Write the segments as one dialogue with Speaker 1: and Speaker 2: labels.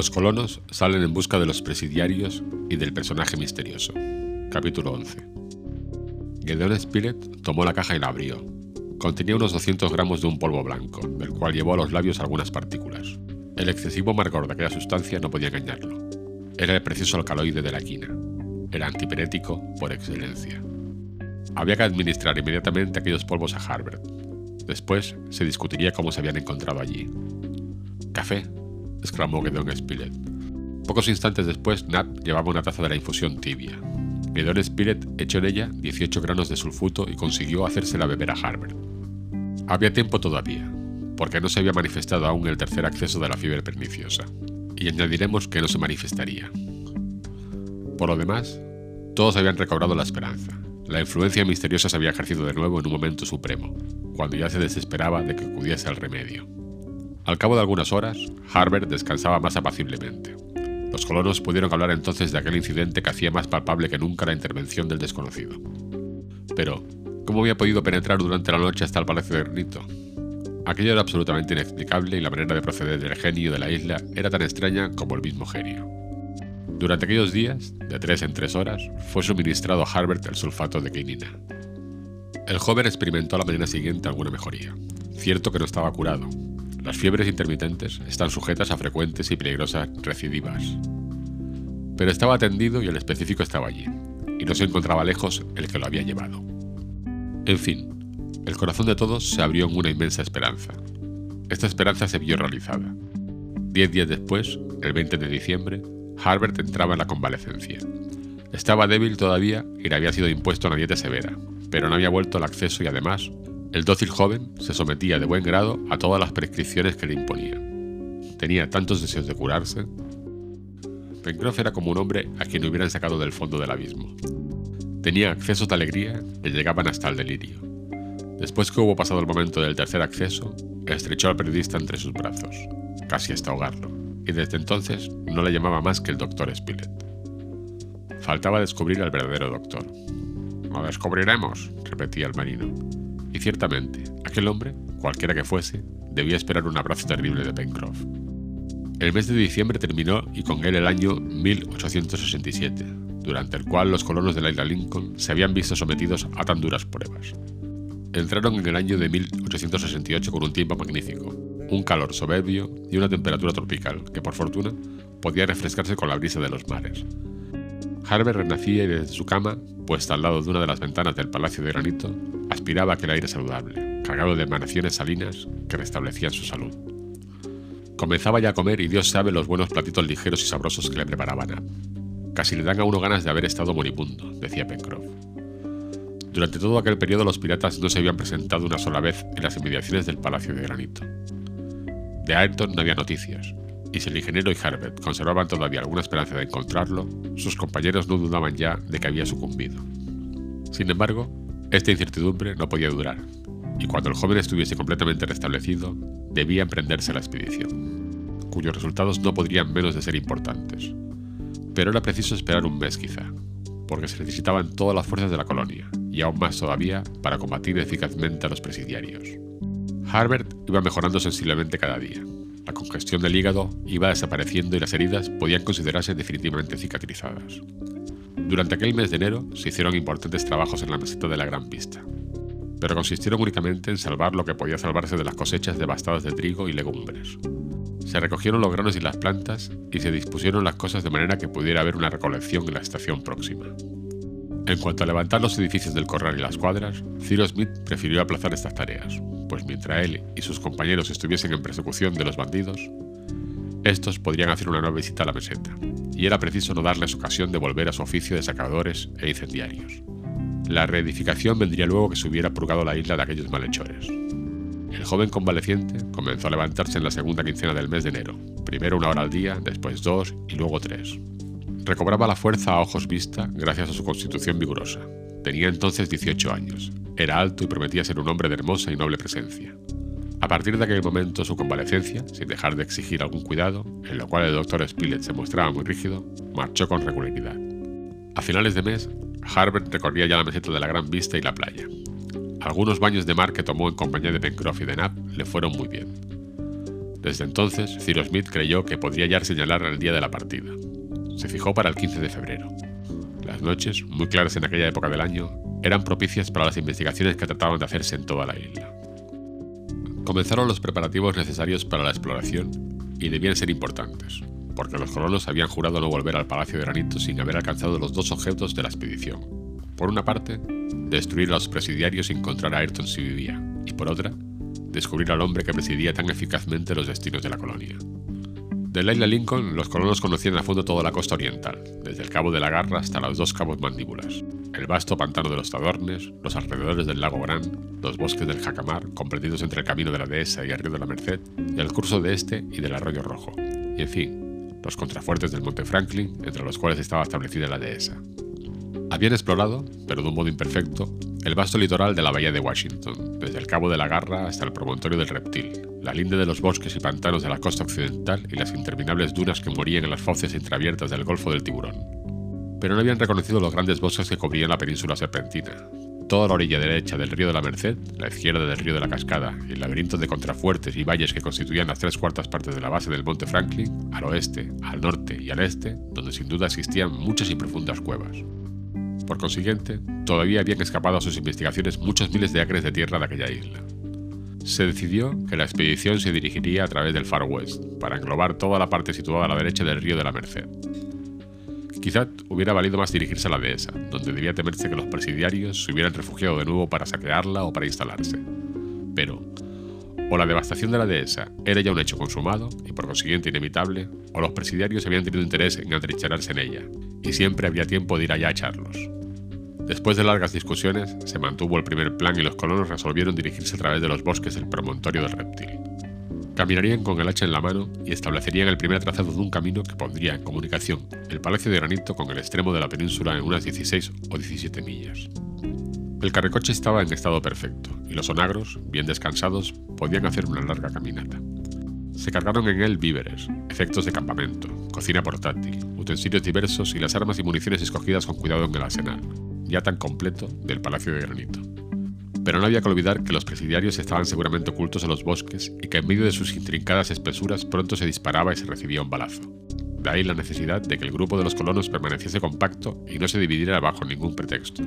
Speaker 1: Los colonos salen en busca de los presidiarios y del personaje misterioso. Capítulo 11. Gedeon Spilett tomó la caja y la abrió. Contenía unos 200 gramos de un polvo blanco, del cual llevó a los labios algunas partículas. El excesivo amargor de aquella sustancia no podía engañarlo. Era el precioso alcaloide de la quina. Era antipirético por excelencia. Había que administrar inmediatamente aquellos polvos a Harvard. Después se discutiría cómo se habían encontrado allí. Café, exclamó Gedeon Spilett. Pocos instantes después, Nat llevaba una taza de la infusión tibia. Gedeon Spilett echó en ella 18 granos de sulfuto y consiguió hacérsela beber a Harbert. Había tiempo todavía, porque no se había manifestado aún el tercer acceso de la fiebre perniciosa, y añadiremos que no se manifestaría. Por lo demás, todos habían recobrado la esperanza. La influencia misteriosa se había ejercido de nuevo en un momento supremo, cuando ya se desesperaba de que acudiese al remedio. Al cabo de algunas horas, Harbert descansaba más apaciblemente. Los colonos pudieron hablar entonces de aquel incidente que hacía más palpable que nunca la intervención del desconocido. Pero, ¿cómo había podido penetrar durante la noche hasta el Palacio de Granito? Aquello era absolutamente inexplicable y la manera de proceder del genio de la isla era tan extraña como el mismo genio. Durante aquellos días, de tres en tres horas, fue suministrado a Harbert el sulfato de quinina. El joven experimentó a la mañana siguiente alguna mejoría. Cierto que no estaba curado, las fiebres intermitentes están sujetas a frecuentes y peligrosas recidivas. Pero estaba atendido y el específico estaba allí, y no se encontraba lejos el que lo había llevado. En fin, el corazón de todos se abrió en una inmensa esperanza. Esta esperanza se vio realizada. Diez días después, el 20 de diciembre, Harbert entraba en la convalecencia. Estaba débil todavía y le había sido impuesto una dieta severa, pero no había vuelto al acceso y además el dócil joven se sometía de buen grado a todas las prescripciones que le imponían. Tenía tantos deseos de curarse. Pencroff era como un hombre a quien hubieran sacado del fondo del abismo. Tenía accesos de alegría que llegaban hasta el delirio. Después que hubo pasado el momento del tercer acceso, estrechó al periodista entre sus brazos, casi hasta ahogarlo, y desde entonces no le llamaba más que el doctor Spilett. Faltaba descubrir al verdadero doctor. Lo descubriremos, repetía el marino. Y ciertamente, aquel hombre, cualquiera que fuese, debía esperar un abrazo terrible de Pencroff. El mes de diciembre terminó y con él el año 1867, durante el cual los colonos de la isla Lincoln se habían visto sometidos a tan duras pruebas. Entraron en el año de 1868 con un tiempo magnífico, un calor soberbio y una temperatura tropical que, por fortuna, podía refrescarse con la brisa de los mares. Harbert renacía y desde su cama, puesta al lado de una de las ventanas del Palacio de Granito, aspiraba aquel aire saludable, cargado de emanaciones salinas que restablecían su salud. Comenzaba ya a comer y Dios sabe los buenos platitos ligeros y sabrosos que le preparaban. Casi le dan a uno ganas de haber estado moribundo, decía Pencroff. Durante todo aquel periodo los piratas no se habían presentado una sola vez en las inmediaciones del Palacio de Granito. De Ayrton no había noticias, y si el ingeniero y Harbert conservaban todavía alguna esperanza de encontrarlo, sus compañeros no dudaban ya de que había sucumbido. Sin embargo, esta incertidumbre no podía durar, y cuando el joven estuviese completamente restablecido, debía emprenderse la expedición, cuyos resultados no podrían menos de ser importantes. Pero era preciso esperar un mes quizá, porque se necesitaban todas las fuerzas de la colonia, y aún más todavía para combatir eficazmente a los presidiarios. Harbert iba mejorando sensiblemente cada día. La congestión del hígado iba desapareciendo y las heridas podían considerarse definitivamente cicatrizadas. Durante aquel mes de enero se hicieron importantes trabajos en la meseta de la Gran Pista, pero consistieron únicamente en salvar lo que podía salvarse de las cosechas devastadas de trigo y legumbres. Se recogieron los granos y las plantas y se dispusieron las cosas de manera que pudiera haber una recolección en la estación próxima. En cuanto a levantar los edificios del corral y las cuadras, Cyrus Smith prefirió aplazar estas tareas, pues mientras él y sus compañeros estuviesen en persecución de los bandidos, estos podrían hacer una nueva visita a la meseta, y era preciso no darles ocasión de volver a su oficio de sacadores e incendiarios. La reedificación vendría luego que se hubiera purgado la isla de aquellos malhechores. El joven convaleciente comenzó a levantarse en la segunda quincena del mes de enero, primero una hora al día, después dos y luego tres. Recobraba la fuerza a ojos vista gracias a su constitución vigorosa. Tenía entonces 18 años, era alto y prometía ser un hombre de hermosa y noble presencia. A partir de aquel momento su convalecencia, sin dejar de exigir algún cuidado, en lo cual el doctor Spilett se mostraba muy rígido, marchó con regularidad. A finales de mes, Harbert recorría ya la meseta de la Gran Vista y la playa. Algunos baños de mar que tomó en compañía de Pencroff y de Nab le fueron muy bien. Desde entonces, Cyrus Smith creyó que podría ya señalar el día de la partida. Se fijó para el 15 de febrero. Las noches, muy claras en aquella época del año, eran propicias para las investigaciones que trataban de hacerse en toda la isla. Comenzaron los preparativos necesarios para la exploración y debían ser importantes, porque los colonos habían jurado no volver al Palacio de Granito sin haber alcanzado los dos objetos de la expedición. Por una parte, destruir a los presidiarios y encontrar a Ayrton si vivía, y por otra, descubrir al hombre que presidía tan eficazmente los destinos de la colonia. De la isla Lincoln, los colonos conocían a fondo toda la costa oriental, desde el Cabo de la Garra hasta los dos cabos mandíbulas, el vasto pantano de los Tadornes, los alrededores del lago Gran, los bosques del Jacamar, comprendidos entre el camino de la Dehesa y el río de la Merced, y el curso de este y del arroyo Rojo, y en fin, los contrafuertes del Monte Franklin, entre los cuales estaba establecida la Dehesa. Habían explorado, pero de un modo imperfecto, el vasto litoral de la bahía de Washington, desde el Cabo de la Garra hasta el promontorio del Reptil, la linde de los bosques y pantanos de la costa occidental y las interminables dunas que morían en las fauces entreabiertas del Golfo del Tiburón. Pero no habían reconocido los grandes bosques que cubrían la península serpentina, toda la orilla derecha del río de la Merced, la izquierda del río de la Cascada el laberinto de contrafuertes y valles que constituían las tres cuartas partes de la base del monte Franklin, al oeste, al norte y al este, donde sin duda existían muchas y profundas cuevas. Por consiguiente, todavía habían escapado a sus investigaciones muchos miles de acres de tierra de aquella isla. Se decidió que la expedición se dirigiría a través del Far West, para englobar toda la parte situada a la derecha del río de la Merced. Quizá hubiera valido más dirigirse a la dehesa, donde debía temerse que los presidiarios se hubieran refugiado de nuevo para saquearla o para instalarse. Pero, o la devastación de la dehesa era ya un hecho consumado y por consiguiente inevitable, o los presidiarios habían tenido interés en atrincherarse en ella, y siempre había tiempo de ir allá a echarlos. Después de largas discusiones, se mantuvo el primer plan y los colonos resolvieron dirigirse a través de los bosques del promontorio del reptil. Caminarían con el hacha en la mano y establecerían el primer trazado de un camino que pondría en comunicación el Palacio de Granito con el extremo de la península en unas 16 o 17 millas. El carricoche estaba en estado perfecto y los onagros, bien descansados, podían hacer una larga caminata. Se cargaron en él víveres, efectos de campamento, cocina portátil, utensilios diversos y las armas y municiones escogidas con cuidado en el arsenal, ya tan completo, del Palacio de Granito. Pero no había que olvidar que los presidiarios estaban seguramente ocultos en los bosques y que en medio de sus intrincadas espesuras pronto se disparaba y se recibía un balazo. De ahí la necesidad de que el grupo de los colonos permaneciese compacto y no se dividiera bajo ningún pretexto.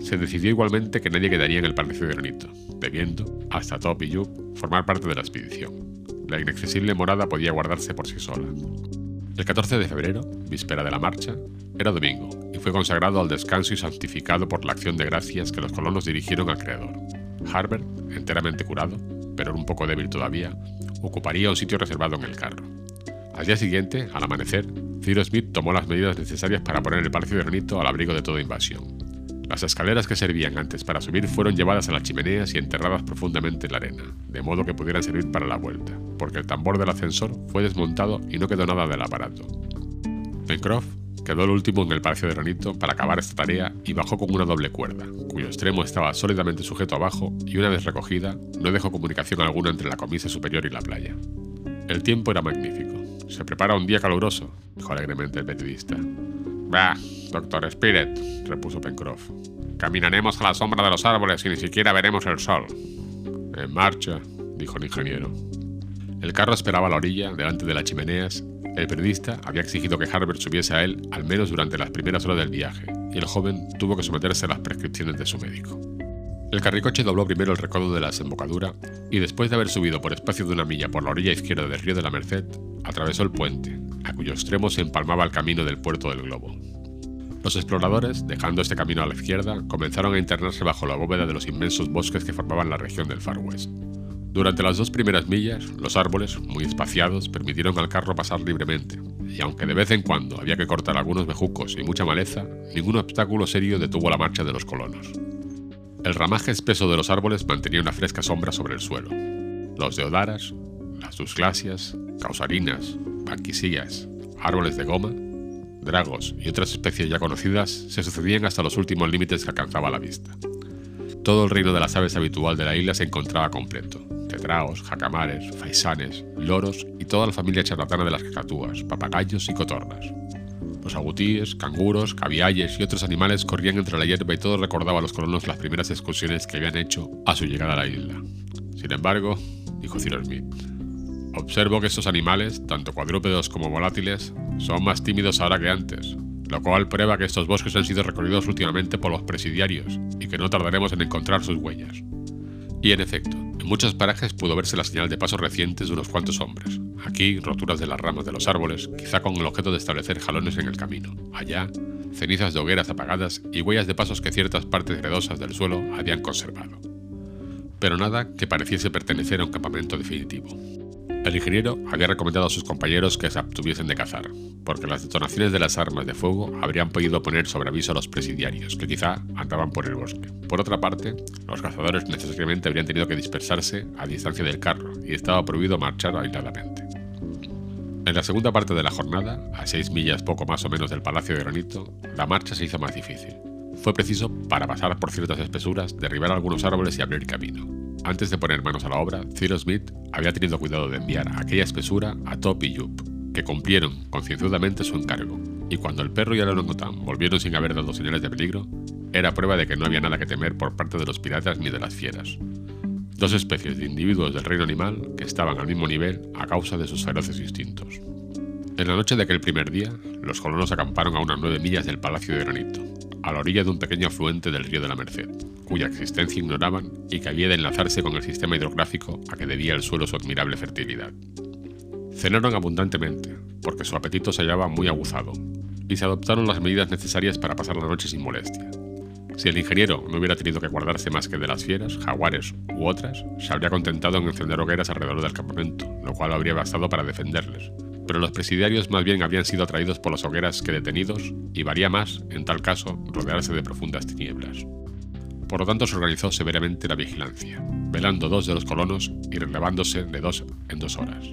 Speaker 1: Se decidió igualmente que nadie quedaría en el Palacio de Granito, debiendo, hasta Top y Yup, formar parte de la expedición. La inaccesible morada podía guardarse por sí sola. El 14 de febrero, víspera de la marcha, era domingo y fue consagrado al descanso y santificado por la acción de gracias que los colonos dirigieron al Creador. Harbert, enteramente curado, pero un poco débil todavía, ocuparía un sitio reservado en el carro. Al día siguiente, al amanecer, Cyrus Smith tomó las medidas necesarias para poner el Palacio de Granito al abrigo de toda invasión. Las escaleras que servían antes para subir fueron llevadas a las chimeneas y enterradas profundamente en la arena, de modo que pudieran servir para la vuelta, porque el tambor del ascensor fue desmontado y no quedó nada del aparato. Pencroff quedó el último en el Palacio de Granito para acabar esta tarea y bajó con una doble cuerda, cuyo extremo estaba sólidamente sujeto abajo y una vez recogida no dejó comunicación alguna entre la comisa superior y la playa. El tiempo era magnífico. Se prepara un día caluroso, dijo alegremente el periodista. Bah, doctor Spirit, repuso Pencroff. Caminaremos a la sombra de los árboles y ni siquiera veremos el sol. En marcha, dijo el ingeniero. El carro esperaba a la orilla, delante de las chimeneas. El periodista había exigido que Harbert subiese a él al menos durante las primeras horas del viaje, y el joven tuvo que someterse a las prescripciones de su médico. El carricoche dobló primero el recodo de la desembocadura y después de haber subido por espacio de una milla por la orilla izquierda del río de la Merced, atravesó el puente, a cuyo extremo se empalmaba el camino del puerto del globo. Los exploradores, dejando este camino a la izquierda, comenzaron a internarse bajo la bóveda de los inmensos bosques que formaban la región del Far West. Durante las dos primeras millas, los árboles, muy espaciados, permitieron al carro pasar libremente, y aunque de vez en cuando había que cortar algunos bejucos y mucha maleza, ningún obstáculo serio detuvo la marcha de los colonos. El ramaje espeso de los árboles mantenía una fresca sombra sobre el suelo. Los deodaras, las dusglasias, causarinas, banquisías, árboles de goma, dragos y otras especies ya conocidas se sucedían hasta los últimos límites que alcanzaba la vista. Todo el reino de las aves habitual de la isla se encontraba completo. Tetraos, jacamares, faisanes, loros y toda la familia charlatana de las cacatúas, papagayos y cotornas. Los agutíes, canguros, cavialles y otros animales corrían entre la hierba y todo recordaba a los colonos las primeras excursiones que habían hecho a su llegada a la isla. Sin embargo, dijo Cyrus Smith, Observo que estos animales, tanto cuadrúpedos como volátiles, son más tímidos ahora que antes, lo cual prueba que estos bosques han sido recorridos últimamente por los presidiarios y que no tardaremos en encontrar sus huellas. Y en efecto, en muchos parajes pudo verse la señal de pasos recientes de unos cuantos hombres. Aquí, roturas de las ramas de los árboles, quizá con el objeto de establecer jalones en el camino. Allá, cenizas de hogueras apagadas y huellas de pasos que ciertas partes heredosas del suelo habían conservado. Pero nada que pareciese pertenecer a un campamento definitivo. El ingeniero había recomendado a sus compañeros que se abstuviesen de cazar, porque las detonaciones de las armas de fuego habrían podido poner sobre aviso a los presidiarios, que quizá andaban por el bosque. Por otra parte, los cazadores necesariamente habrían tenido que dispersarse a distancia del carro y estaba prohibido marchar aisladamente. En la segunda parte de la jornada, a seis millas poco más o menos del Palacio de Granito, la marcha se hizo más difícil. Fue preciso, para pasar por ciertas espesuras, derribar algunos árboles y abrir camino. Antes de poner manos a la obra, Cyrus Smith había tenido cuidado de enviar aquella espesura a Top y Jup, que cumplieron concienzudamente su encargo, y cuando el perro y el orangután volvieron sin haber dado señales de peligro, era prueba de que no había nada que temer por parte de los piratas ni de las fieras. Dos especies de individuos del reino animal que estaban al mismo nivel a causa de sus feroces instintos. En la noche de aquel primer día, los colonos acamparon a unas nueve millas del Palacio de Granito, a la orilla de un pequeño afluente del río de la Merced, cuya existencia ignoraban y que había de enlazarse con el sistema hidrográfico a que debía el suelo su admirable fertilidad. Cenaron abundantemente, porque su apetito se hallaba muy aguzado, y se adoptaron las medidas necesarias para pasar la noche sin molestia. Si el ingeniero no hubiera tenido que guardarse más que de las fieras, jaguares u otras, se habría contentado en encender hogueras alrededor del campamento, lo cual habría bastado para defenderles, pero los presidiarios más bien habían sido atraídos por las hogueras que detenidos, y varía más, en tal caso, rodearse de profundas tinieblas. Por lo tanto, se organizó severamente la vigilancia, velando dos de los colonos y relevándose de dos en dos horas.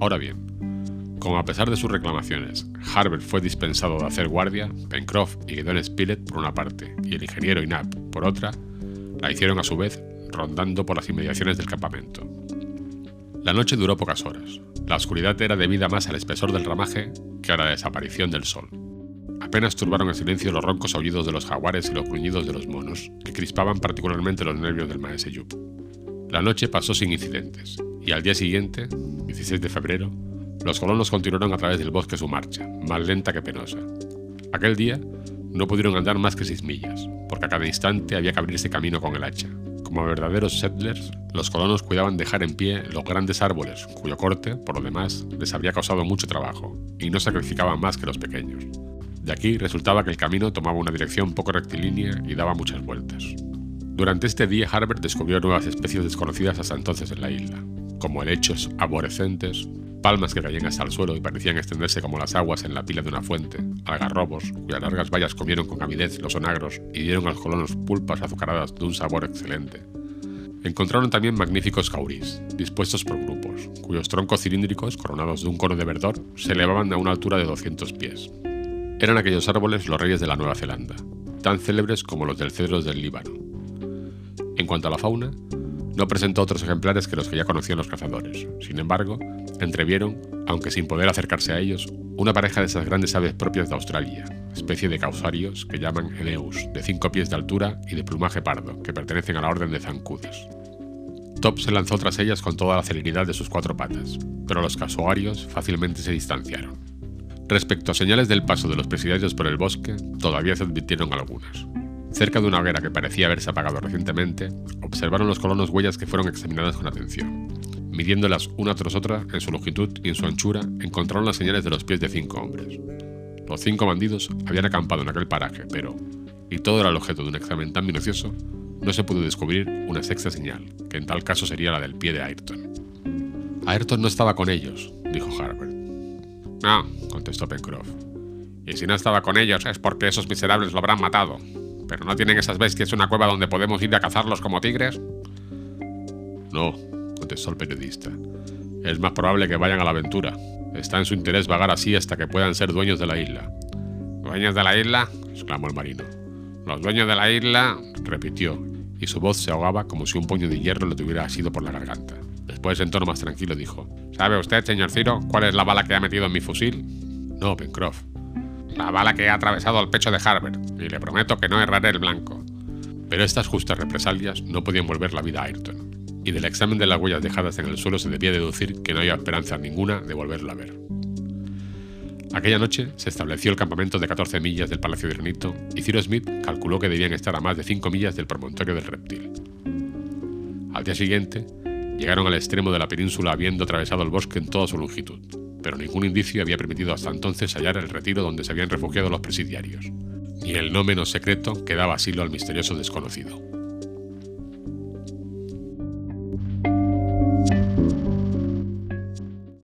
Speaker 1: Ahora bien, como a pesar de sus reclamaciones, Harbert fue dispensado de hacer guardia, Pencroff y Gideon Spilett por una parte y el ingeniero y Knapp por otra, la hicieron a su vez rondando por las inmediaciones del campamento. La noche duró pocas horas. La oscuridad era debida más al espesor del ramaje que a la desaparición del sol. Apenas turbaron el silencio los roncos aullidos de los jaguares y los gruñidos de los monos, que crispaban particularmente los nervios del maese Yup. La noche pasó sin incidentes, y al día siguiente, 16 de febrero, los colonos continuaron a través del bosque su marcha, más lenta que penosa. Aquel día no pudieron andar más que seis millas, porque a cada instante había que abrirse camino con el hacha, como verdaderos settlers, los colonos cuidaban dejar en pie los grandes árboles, cuyo corte, por lo demás, les habría causado mucho trabajo, y no sacrificaban más que los pequeños. De aquí resultaba que el camino tomaba una dirección poco rectilínea y daba muchas vueltas. Durante este día Harbert descubrió nuevas especies desconocidas hasta entonces en la isla, como helechos arborescentes, palmas que caían hasta el suelo y parecían extenderse como las aguas en la pila de una fuente, algarrobos, cuyas largas bayas comieron con avidez los onagros y dieron a los colonos pulpas azucaradas de un sabor excelente. Encontraron también magníficos caurís, dispuestos por grupos, cuyos troncos cilíndricos, coronados de un cono de verdor, se elevaban a una altura de 200 pies. Eran aquellos árboles los reyes de la Nueva Zelanda, tan célebres como los del cedro del Líbano. En cuanto a la fauna, no presentó otros ejemplares que los que ya conocían los cazadores. Sin embargo, entrevieron, aunque sin poder acercarse a ellos, una pareja de esas grandes aves propias de Australia, especie de causarios que llaman eleus, de cinco pies de altura y de plumaje pardo, que pertenecen a la orden de zancudos. Top se lanzó tras ellas con toda la celeridad de sus cuatro patas, pero los casuarios fácilmente se distanciaron. Respecto a señales del paso de los presidiarios por el bosque, todavía se advirtieron algunas. Cerca de una hoguera que parecía haberse apagado recientemente, observaron los colonos huellas que fueron examinadas con atención. Midiéndolas una tras otra en su longitud y en su anchura, encontraron las señales de los pies de cinco hombres. Los cinco bandidos habían acampado en aquel paraje, pero, y todo era el objeto de un examen tan minucioso, no se pudo descubrir una sexta señal, que en tal caso sería la del pie de Ayrton. Ayrton no estaba con ellos, dijo Harbert. No, contestó Pencroff. Y si no estaba con ellos es porque esos miserables lo habrán matado. ¿Pero no tienen esas bestias una cueva donde podemos ir a cazarlos como tigres? No, contestó el periodista. Es más probable que vayan a la aventura. Está en su interés vagar así hasta que puedan ser dueños de la isla. ¿Dueños de la isla? exclamó el marino. Los dueños de la isla, repitió, y su voz se ahogaba como si un puño de hierro le tuviera asido por la garganta. Después, en tono más tranquilo, dijo: ¿Sabe usted, señor Ciro, cuál es la bala que ha metido en mi fusil? No, Pencroff. La bala que ha atravesado el pecho de Harbert, y le prometo que no erraré el blanco. Pero estas justas represalias no podían volver la vida a Ayrton. Y del examen de las huellas dejadas en el suelo se debía deducir que no había esperanza ninguna de volverla a ver. Aquella noche se estableció el campamento de 14 millas del Palacio de Granito y Cyrus Smith calculó que debían estar a más de 5 millas del promontorio del reptil. Al día siguiente, llegaron al extremo de la península habiendo atravesado el bosque en toda su longitud, pero ningún indicio había permitido hasta entonces hallar el retiro donde se habían refugiado los presidiarios, ni el no menos secreto que daba asilo al misterioso desconocido.